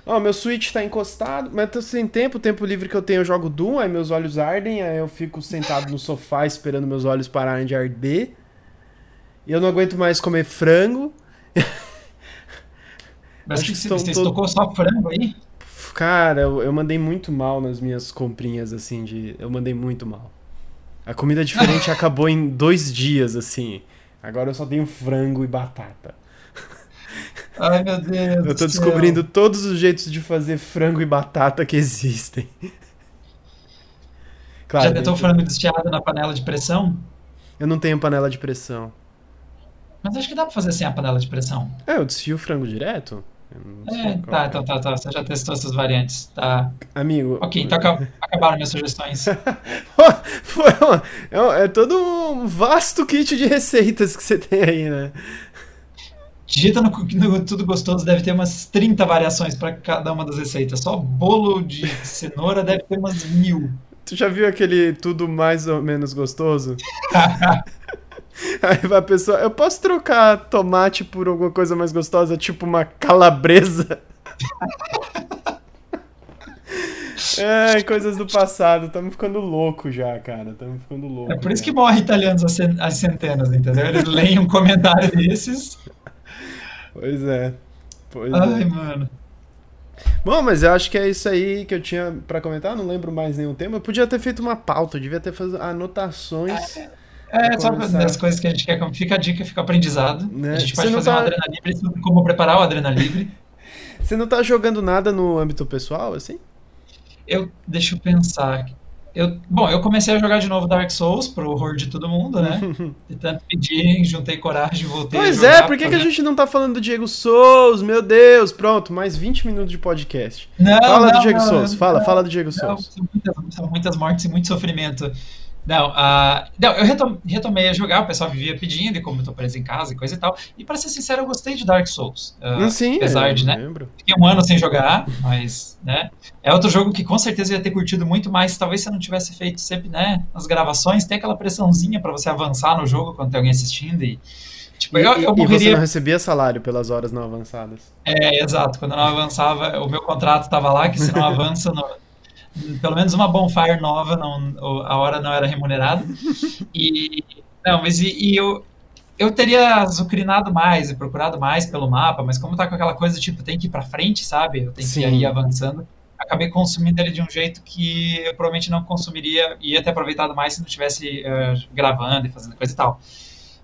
Ó, meu Switch tá encostado, mas tô sem tempo. O tempo livre que eu tenho eu jogo Doom, aí meus olhos ardem, aí eu fico sentado no sofá esperando meus olhos pararem de arder. E eu não aguento mais comer frango. Mas [laughs] Acho que você todo- tocou só frango aí? Cara, eu, eu mandei muito mal nas minhas comprinhas, assim, de. Eu mandei muito mal. A comida diferente [laughs] acabou em dois dias, assim. Agora eu só tenho frango e batata. [laughs] Ai, meu Deus. Eu tô do céu. descobrindo todos os jeitos de fazer frango e batata que existem. [laughs] Claro, Já tentou gente, frango desfiado na panela de pressão? eu não tenho panela de pressão. Mas acho que dá pra fazer sem a panela de pressão. É, eu desfio o frango direto. É, tá, então tá, tá. Você já testou essas variantes. Tá. Amigo. Ok, então acabaram minhas sugestões. [laughs] Foi uma, é, é todo um vasto kit de receitas que você tem aí, né? Digita no, no, Tudo Gostoso, deve ter umas 30 variações para cada uma das receitas. Só bolo de cenoura deve ter umas mil. Tu já viu aquele Tudo Mais ou Menos Gostoso? [laughs] [laughs] Aí a pessoa, eu posso trocar tomate por alguma coisa mais gostosa, tipo uma calabresa? [laughs] É, coisas do passado. Estamos ficando louco já, cara. Estamos ficando louco. É por isso que morre italianos às centenas, entendeu? Eles [laughs] leem um comentário desses. Pois é. Pois Ai, é. mano. Bom, mas eu acho que é isso aí que eu tinha para comentar. Não lembro mais nenhum tema. Eu podia ter feito uma pauta, eu devia ter feito anotações. É. É, só das coisas que a gente quer. Fica a dica, fica aprendizado. Né? A gente pode fazer tá... uma Adrena Livre sobre como preparar o Adrena Livre. [laughs] Você não tá jogando nada no âmbito pessoal, assim? Eu, deixa eu pensar. Eu, bom, eu comecei a jogar de novo Dark Souls pro horror de todo mundo, né? [laughs] De tanto pedir, [laughs] juntei coragem, voltei Pois é, por que, que a gente não tá falando do Diego Souls? Meu Deus, pronto, mais 20 minutos de podcast. Não, fala não, do Diego não, Souls, fala, fala do Diego Souls. São muitas, são muitas mortes e muito sofrimento. Não, uh, não eu retomei a jogar, o pessoal vivia pedindo, e como eu tô preso em casa e coisa e tal. E pra ser sincero, eu gostei de Dark Souls. Uh, Sim, apesar de, né? Lembro. Fiquei um ano sem jogar, mas, né? É outro jogo que com certeza eu ia ter curtido muito mais. Talvez se eu não tivesse feito sempre, né? Nas gravações, tem aquela pressãozinha para você avançar no jogo quando tem alguém assistindo e. Tipo, e, eu, eu morreria... e você não recebia salário pelas horas não avançadas. É, exato. Quando eu não avançava, o meu contrato estava lá, que se não [laughs] avança, no, pelo menos uma bonfire nova, não, a hora não era remunerada. E, não, mas e, e eu, eu teria azucrinado mais e procurado mais pelo mapa, mas como tá com aquela coisa, tipo, tem que ir pra frente, sabe? Eu tenho Sim. que ir avançando. Acabei consumindo ele de um jeito que eu provavelmente não consumiria, ia ter aproveitado mais se não estivesse uh, gravando e fazendo coisa e tal.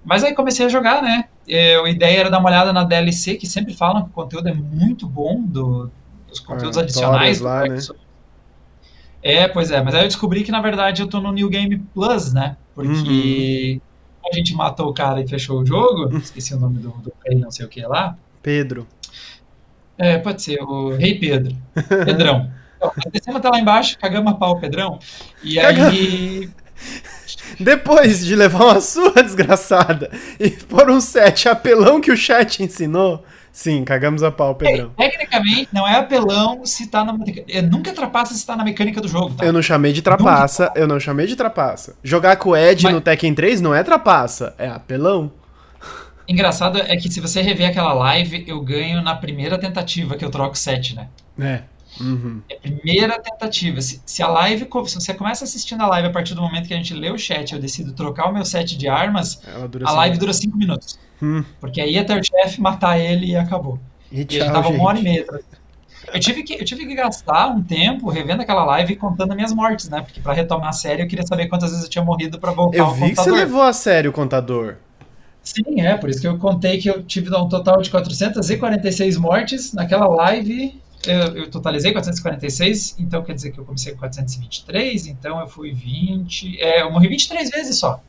Mas aí comecei a jogar, né? Eu, a ideia era dar uma olhada na DLC, que sempre falam que o conteúdo é muito bom, do, dos conteúdos ah, adicionais. Lá, né? É, pois é, mas aí eu descobri que na verdade eu tô no New Game Plus, né? Porque uhum. a gente matou o cara e fechou o jogo, esqueci o nome do, do rei, não sei o que lá. Pedro. É, pode ser, o Rei Pedro. Pedrão. [laughs] Então, descemos até lá embaixo, cagamos a pau, Pedrão. E aí. [laughs] Depois de levar uma surra desgraçada e por um set apelão que o chat ensinou, Sim, cagamos a pau, Pedrão. É, tecnicamente, não é apelão se tá na. Nunca trapaça se tá na mecânica do jogo, tá? Eu não chamei de trapaça, nunca. eu não chamei de trapaça. Jogar com o Ed Mas... no Tekken 3 não é trapaça, é apelão. Engraçado é que se você rever aquela live, eu ganho na primeira tentativa que eu troco set, né? É. Uhum. É a primeira tentativa. Se, se, a live, se você começa assistindo a live a partir do momento que a gente lê o chat, eu decido trocar o meu set de armas, a live dura 5 minutos. Hum. Porque aí até o chefe matar ele e acabou. E, tchau, e gente tava gente. uma hora e meia. Eu tive, que, eu tive que gastar um tempo revendo aquela live e contando as minhas mortes, né? Porque para retomar a série eu queria saber quantas vezes eu tinha morrido para voltar eu ao vi que você levou a sério o contador. Sim, é, por isso que eu contei que eu tive um total de 446 mortes naquela live. Eu, eu, totalizei 446, então quer dizer que eu comecei com 423, então eu fui 20. É, eu morri 23 vezes só.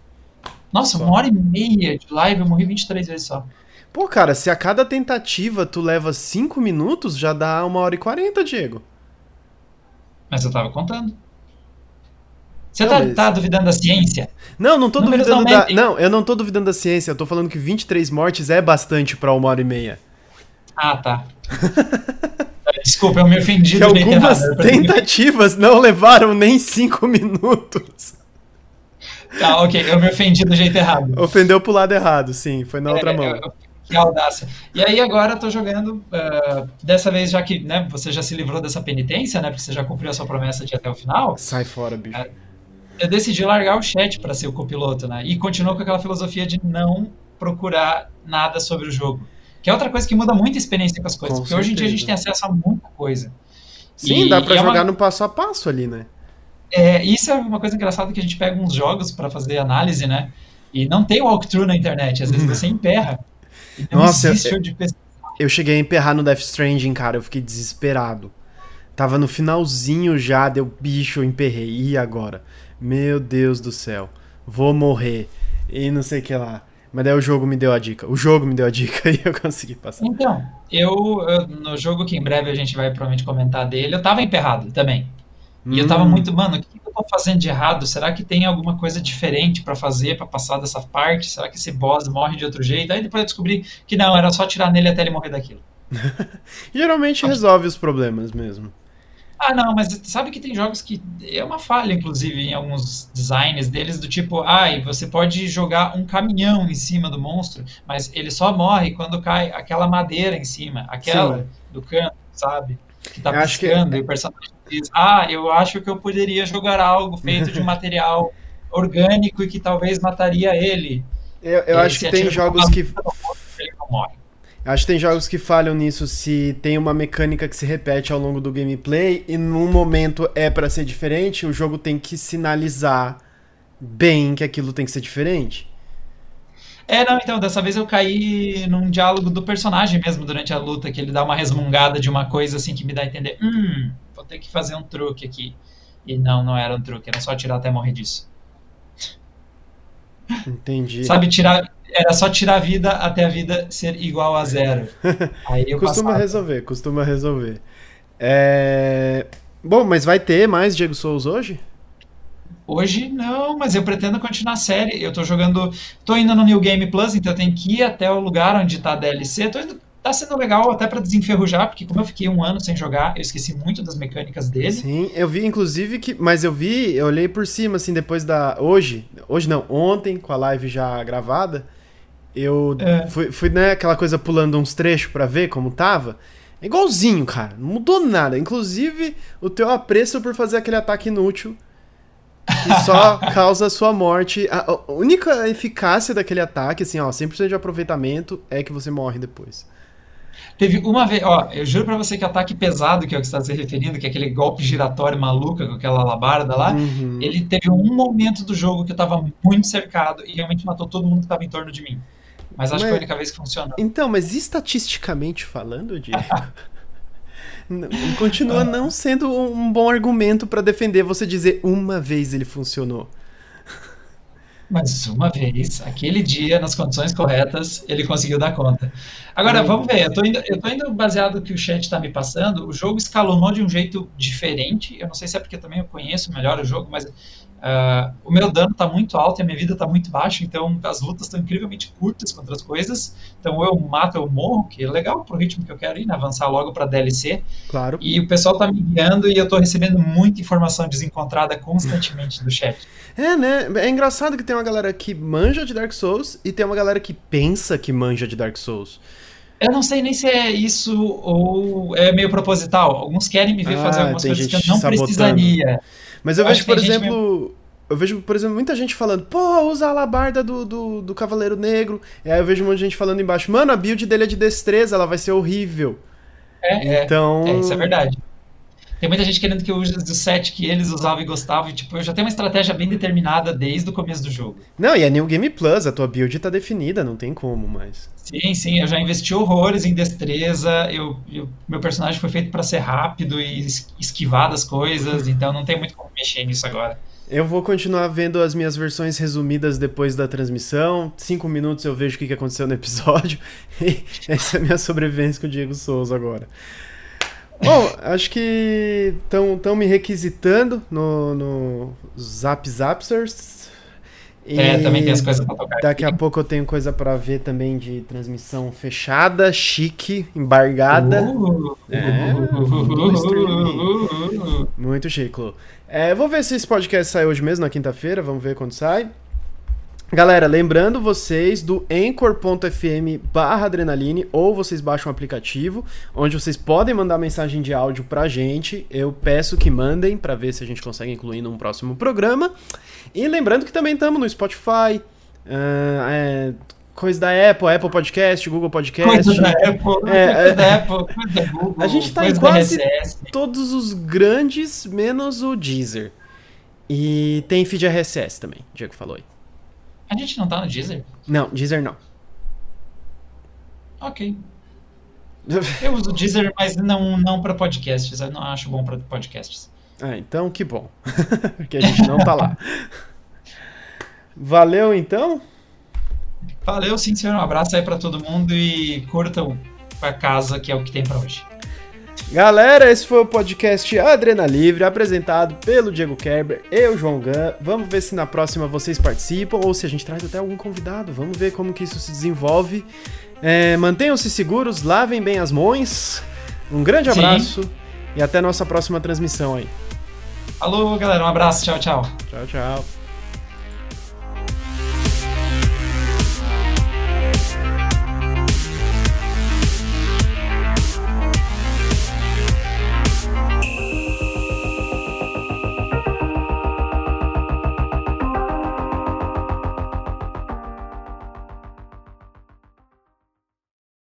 Nossa, só. uma hora e meia de live, eu morri 23 vezes só. Pô, cara, se a cada tentativa tu leva 5 minutos, já dá uma hora e 40, Diego. Mas eu tava contando. Você não, tá, mas... tá, duvidando da ciência? Não, não tô Números duvidando da. Não, eu não tô duvidando da ciência. Eu tô falando que 23 mortes é bastante pra uma hora e meia. Ah, tá. [laughs] Desculpa, eu me ofendi. Que algumas errado, tentativas não levaram nem 5 minutos. Tá, ok, eu me ofendi do jeito errado. Ofendeu pro lado errado, sim, foi na é, outra mão. Eu, que audácia. E aí agora eu tô jogando, uh, dessa vez já que né, você já se livrou dessa penitência, né, porque você já cumpriu a sua promessa de ir até o final. Sai fora, bicho. Uh, eu decidi largar o chat para ser o copiloto, né, e continuo com aquela filosofia de não procurar nada sobre o jogo. Que é outra coisa que muda muito a experiência com as coisas, com porque certeza. hoje em dia a gente tem acesso a muita coisa. Sim, e, dá para jogar é uma... no passo a passo ali, né? É, isso é uma coisa engraçada que a gente pega uns jogos para fazer análise, né? E não tem walkthrough na internet, às vezes [laughs] você emperra. Não Nossa, eu, de eu cheguei a emperrar no Death Stranding, cara, eu fiquei desesperado. Tava no finalzinho já, deu bicho, eu emperrei. E agora? Meu Deus do céu, vou morrer. E não sei o que lá. Mas daí o jogo me deu a dica. O jogo me deu a dica [laughs] e eu consegui passar. Então, eu, eu, no jogo que em breve a gente vai provavelmente comentar dele, eu tava emperrado também. E hum. eu tava hum. muito, mano, o que eu tô fazendo de errado? Será que tem alguma coisa diferente para fazer, para passar dessa parte? Será que esse boss morre de outro jeito? Aí depois eu descobri que não, era só tirar nele até ele morrer daquilo. [laughs] Geralmente resolve os problemas mesmo. Ah, não, mas sabe que tem jogos que é uma falha, inclusive, em alguns designs deles, do tipo, ai, ah, você pode jogar um caminhão em cima do monstro, mas ele só morre quando cai aquela madeira em cima, aquela Sim. do canto, sabe? Que tá eu piscando, que... e o personagem diz, ah, eu acho que eu poderia jogar algo feito de [laughs] material orgânico e que talvez mataria ele. Eu, eu acho que tem jogos que. Ele não morre. Acho que tem jogos que falham nisso se tem uma mecânica que se repete ao longo do gameplay e num momento é para ser diferente, o jogo tem que sinalizar bem que aquilo tem que ser diferente. É, não, então, dessa vez eu caí num diálogo do personagem mesmo durante a luta, que ele dá uma resmungada de uma coisa assim que me dá a entender, hum, vou ter que fazer um truque aqui. E não, não era um truque, era só tirar até morrer disso. Entendi. Sabe, tirar, era só tirar a vida até a vida ser igual a zero. [laughs] Aí eu costuma passava. resolver, costuma resolver. É... Bom, mas vai ter mais Diego Souls hoje? Hoje não, mas eu pretendo continuar a série. Eu tô jogando. tô indo no New Game Plus, então eu tenho que ir até o lugar onde tá a DLC. Tô indo tá sendo legal até para desenferrujar, porque como eu fiquei um ano sem jogar, eu esqueci muito das mecânicas dele. Sim, eu vi inclusive que, mas eu vi, eu olhei por cima assim depois da hoje, hoje não, ontem com a live já gravada, eu é. fui, fui né, aquela coisa pulando uns trechos para ver como tava. É igualzinho, cara, não mudou nada. Inclusive o teu apreço por fazer aquele ataque inútil que só [laughs] causa a sua morte. A única eficácia daquele ataque, assim, ó, 100% de aproveitamento é que você morre depois. Teve uma vez, ó, eu juro pra você que ataque pesado, que é o que você está se referindo, que é aquele golpe giratório maluca com aquela alabarda lá, uhum. ele teve um momento do jogo que eu tava muito cercado e realmente matou todo mundo que tava em torno de mim. Mas acho mas, que foi a única vez que funcionou. Então, mas estatisticamente falando, Diego, [laughs] continua não sendo um bom argumento para defender você dizer uma vez ele funcionou. Mas uma vez, aquele dia, nas condições corretas, ele conseguiu dar conta. Agora, vamos ver, eu tô indo, eu tô indo baseado no que o chat está me passando, o jogo escalonou de um jeito diferente, eu não sei se é porque também eu conheço melhor o jogo, mas Uh, o meu dano está muito alto e a minha vida está muito baixa, então as lutas estão incrivelmente curtas contra as coisas. Então eu mato, eu morro, que é legal pro ritmo que eu quero ir, né? avançar logo para DLC. Claro. E o pessoal está me guiando e eu estou recebendo muita informação desencontrada constantemente do chat. [laughs] É, né? É engraçado que tem uma galera que manja de Dark Souls e tem uma galera que pensa que manja de Dark Souls. Eu não sei nem se é isso ou é meio proposital. Alguns querem me ver ah, fazer algumas coisas que eu não sabotando. precisaria. Mas eu, eu vejo, por exemplo. Eu vejo, por exemplo, muita gente falando, pô, usa a alabarda do, do, do Cavaleiro Negro. E aí eu vejo um monte de gente falando embaixo, mano, a build dele é de destreza, ela vai ser horrível. É, é então... é, é isso é verdade. Tem muita gente querendo que eu use o set que eles usavam e gostavam. E, tipo, eu já tenho uma estratégia bem determinada desde o começo do jogo. Não, e é New Game Plus, a tua build tá definida, não tem como mais. Sim, sim, eu já investi horrores em destreza. Eu, eu meu personagem foi feito para ser rápido e esquivar das coisas, [laughs] então não tem muito como mexer nisso agora. Eu vou continuar vendo as minhas versões resumidas depois da transmissão. Cinco minutos eu vejo o que aconteceu no episódio. [laughs] E essa é a minha sobrevivência com o Diego Souza agora. Bom, acho que estão me requisitando no, no Zap Zapsters. É, também tem as coisas pra tocar. Daqui aqui. a pouco eu tenho coisa para ver também de transmissão fechada, chique, embargada. Uh, é, uh, uh, muito chique, É, vou ver se esse podcast sai hoje mesmo, na quinta-feira. Vamos ver quando sai. Galera, lembrando vocês do anchor.fm barra adrenaline ou vocês baixam o aplicativo, onde vocês podem mandar mensagem de áudio pra gente. Eu peço que mandem para ver se a gente consegue incluir num próximo programa. E lembrando que também estamos no Spotify, uh, é, coisa da Apple, Apple Podcast, Google Podcast. Coisa da Apple, é, coisa da Apple, coisa da Google. A gente tá em quase todos os grandes, menos o Deezer. E tem feed RSS também, o Diego falou aí. A gente não tá no Deezer? Não, Deezer não. Ok. [laughs] Eu uso Deezer, mas não, não para podcasts. Eu não acho bom para podcasts. Ah, então que bom. [laughs] Porque a gente não tá lá. Valeu então? Valeu, sim, senhor. Um abraço aí para todo mundo e curtam a casa, que é o que tem para hoje. Galera, esse foi o podcast Adrena Livre, apresentado pelo Diego Kerber e o João Gun. Vamos ver se na próxima vocês participam ou se a gente traz até algum convidado. Vamos ver como que isso se desenvolve. É, Mantenham-se seguros, lavem bem as mãos. Um grande abraço Sim. e até nossa próxima transmissão aí. Alô, galera, um abraço, tchau, tchau. Tchau, tchau.